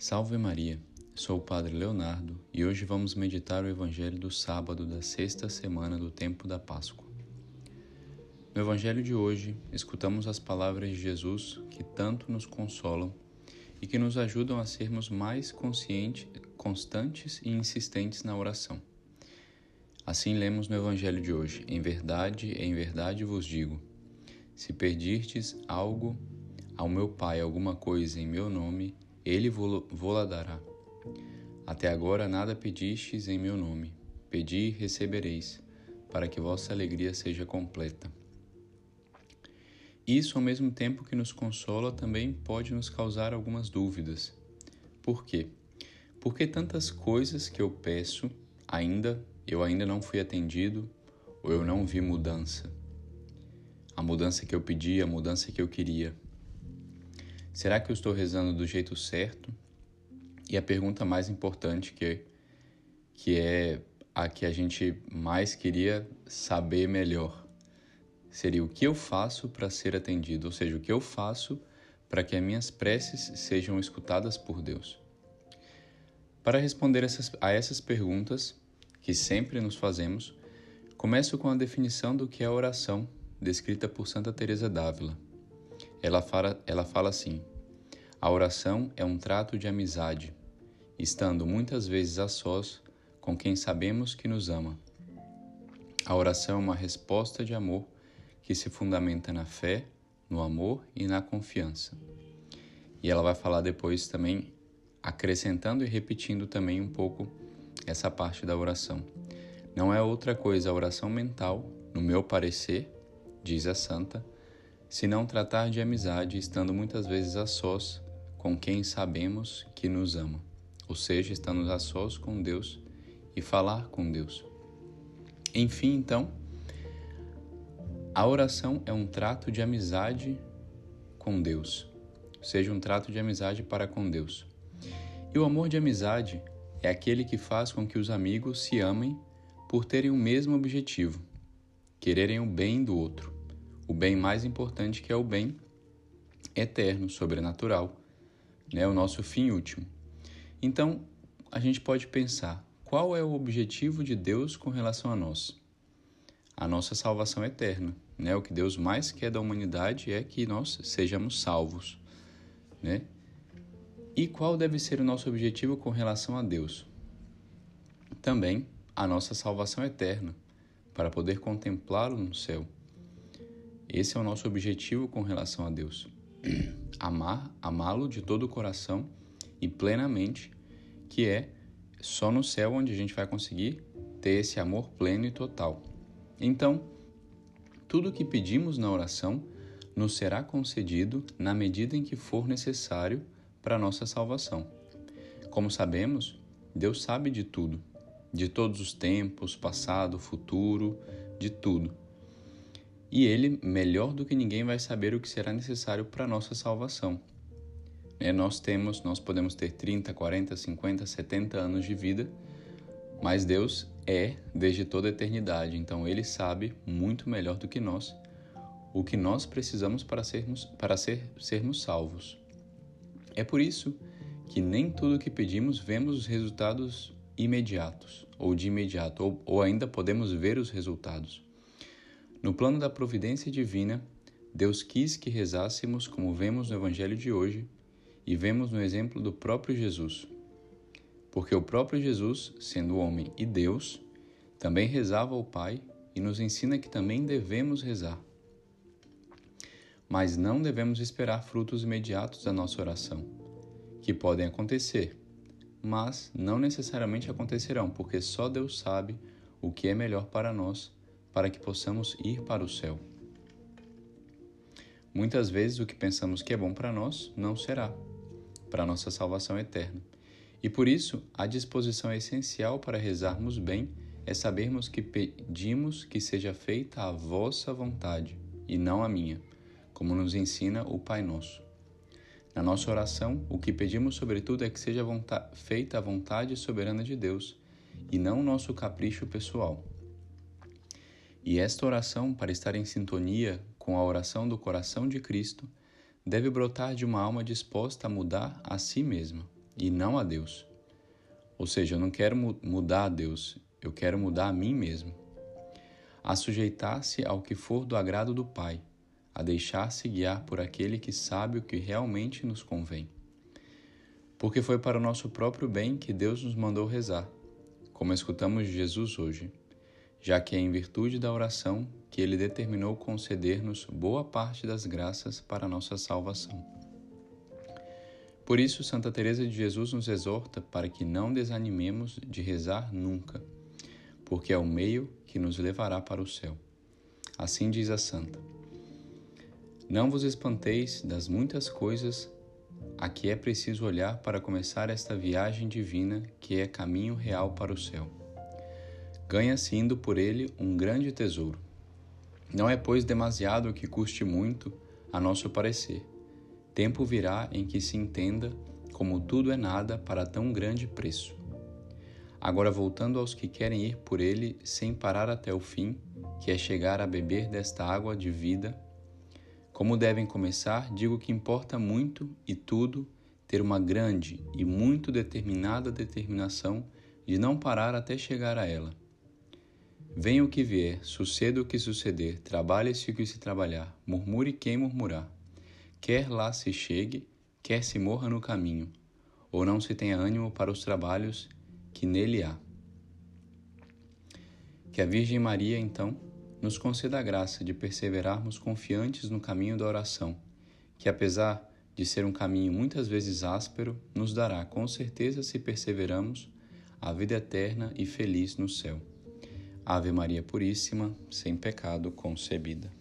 Salve Maria, sou o Padre Leonardo e hoje vamos meditar o Evangelho do sábado da sexta semana do tempo da Páscoa. No Evangelho de hoje, escutamos as palavras de Jesus que tanto nos consolam e que nos ajudam a sermos mais conscientes, constantes e insistentes na oração. Assim lemos no Evangelho de hoje: Em verdade, em verdade vos digo: se perdirtes algo ao meu Pai, alguma coisa em meu nome, ele vô-la dará. Até agora nada pedistes em meu nome. Pedi e recebereis, para que vossa alegria seja completa. Isso, ao mesmo tempo que nos consola, também pode nos causar algumas dúvidas. Por quê? Porque tantas coisas que eu peço, ainda eu ainda não fui atendido ou eu não vi mudança. A mudança que eu pedi, a mudança que eu queria. Será que eu estou rezando do jeito certo? E a pergunta mais importante que, que é a que a gente mais queria saber melhor seria o que eu faço para ser atendido, ou seja, o que eu faço para que as minhas preces sejam escutadas por Deus. Para responder essas, a essas perguntas, que sempre nos fazemos, começo com a definição do que é oração, descrita por Santa Teresa d'Ávila. Ela fala, ela fala assim: A oração é um trato de amizade, estando muitas vezes a sós com quem sabemos que nos ama. A oração é uma resposta de amor que se fundamenta na fé, no amor e na confiança. E ela vai falar depois também, acrescentando e repetindo também um pouco essa parte da oração. Não é outra coisa a oração mental, no meu parecer, diz a santa, se não tratar de amizade, estando muitas vezes a sós com quem sabemos que nos ama, ou seja, estando a sós com Deus e falar com Deus. Enfim, então, a oração é um trato de amizade com Deus, ou seja, um trato de amizade para com Deus. E o amor de amizade é aquele que faz com que os amigos se amem por terem o mesmo objetivo, quererem o bem do outro o bem mais importante que é o bem eterno, sobrenatural, né, o nosso fim último. Então, a gente pode pensar, qual é o objetivo de Deus com relação a nós? A nossa salvação eterna, né? O que Deus mais quer da humanidade é que nós sejamos salvos, né? E qual deve ser o nosso objetivo com relação a Deus? Também a nossa salvação eterna, para poder contemplá-lo no céu. Esse é o nosso objetivo com relação a Deus. Amar, amá-lo de todo o coração e plenamente, que é só no céu onde a gente vai conseguir ter esse amor pleno e total. Então, tudo o que pedimos na oração nos será concedido na medida em que for necessário para nossa salvação. Como sabemos, Deus sabe de tudo, de todos os tempos, passado, futuro, de tudo e ele, melhor do que ninguém, vai saber o que será necessário para a nossa salvação. É, nós temos, nós podemos ter 30, 40, 50, 70 anos de vida, mas Deus é desde toda a eternidade, então ele sabe muito melhor do que nós o que nós precisamos para sermos para ser, sermos salvos. É por isso que nem tudo que pedimos vemos os resultados imediatos, ou de imediato, ou, ou ainda podemos ver os resultados. No plano da providência divina, Deus quis que rezássemos como vemos no Evangelho de hoje e vemos no exemplo do próprio Jesus. Porque o próprio Jesus, sendo homem e Deus, também rezava ao Pai e nos ensina que também devemos rezar. Mas não devemos esperar frutos imediatos da nossa oração, que podem acontecer, mas não necessariamente acontecerão, porque só Deus sabe o que é melhor para nós para que possamos ir para o céu. Muitas vezes o que pensamos que é bom para nós não será, para nossa salvação eterna. E por isso, a disposição essencial para rezarmos bem é sabermos que pedimos que seja feita a vossa vontade e não a minha, como nos ensina o Pai Nosso. Na nossa oração, o que pedimos, sobretudo, é que seja feita a vontade soberana de Deus e não o nosso capricho pessoal. E esta oração, para estar em sintonia com a oração do coração de Cristo, deve brotar de uma alma disposta a mudar a si mesma, e não a Deus. Ou seja, eu não quero mudar a Deus, eu quero mudar a mim mesmo. A sujeitar-se ao que for do agrado do Pai, a deixar-se guiar por aquele que sabe o que realmente nos convém. Porque foi para o nosso próprio bem que Deus nos mandou rezar, como escutamos de Jesus hoje, já que é em virtude da oração que ele determinou conceder-nos boa parte das graças para nossa salvação. Por isso, Santa Teresa de Jesus nos exorta para que não desanimemos de rezar nunca, porque é o meio que nos levará para o céu. Assim diz a santa: Não vos espanteis das muitas coisas a que é preciso olhar para começar esta viagem divina que é caminho real para o céu. Ganha-se indo por ele um grande tesouro. Não é, pois, demasiado que custe muito, a nosso parecer Tempo virá em que se entenda como tudo é nada para tão grande preço. Agora, voltando aos que querem ir por ele sem parar até o fim, que é chegar a beber desta água de vida, como devem começar, digo que importa muito e tudo ter uma grande e muito determinada determinação de não parar até chegar a ela. Venha o que vier, suceda o que suceder, trabalhe-se o que se trabalhar, murmure quem murmurar quer lá se chegue, quer se morra no caminho, ou não se tenha ânimo para os trabalhos que nele há. Que a Virgem Maria, então, nos conceda a graça de perseverarmos confiantes no caminho da oração, que apesar de ser um caminho muitas vezes áspero, nos dará, com certeza, se perseveramos, a vida eterna e feliz no céu. Ave Maria Puríssima, sem pecado concebida.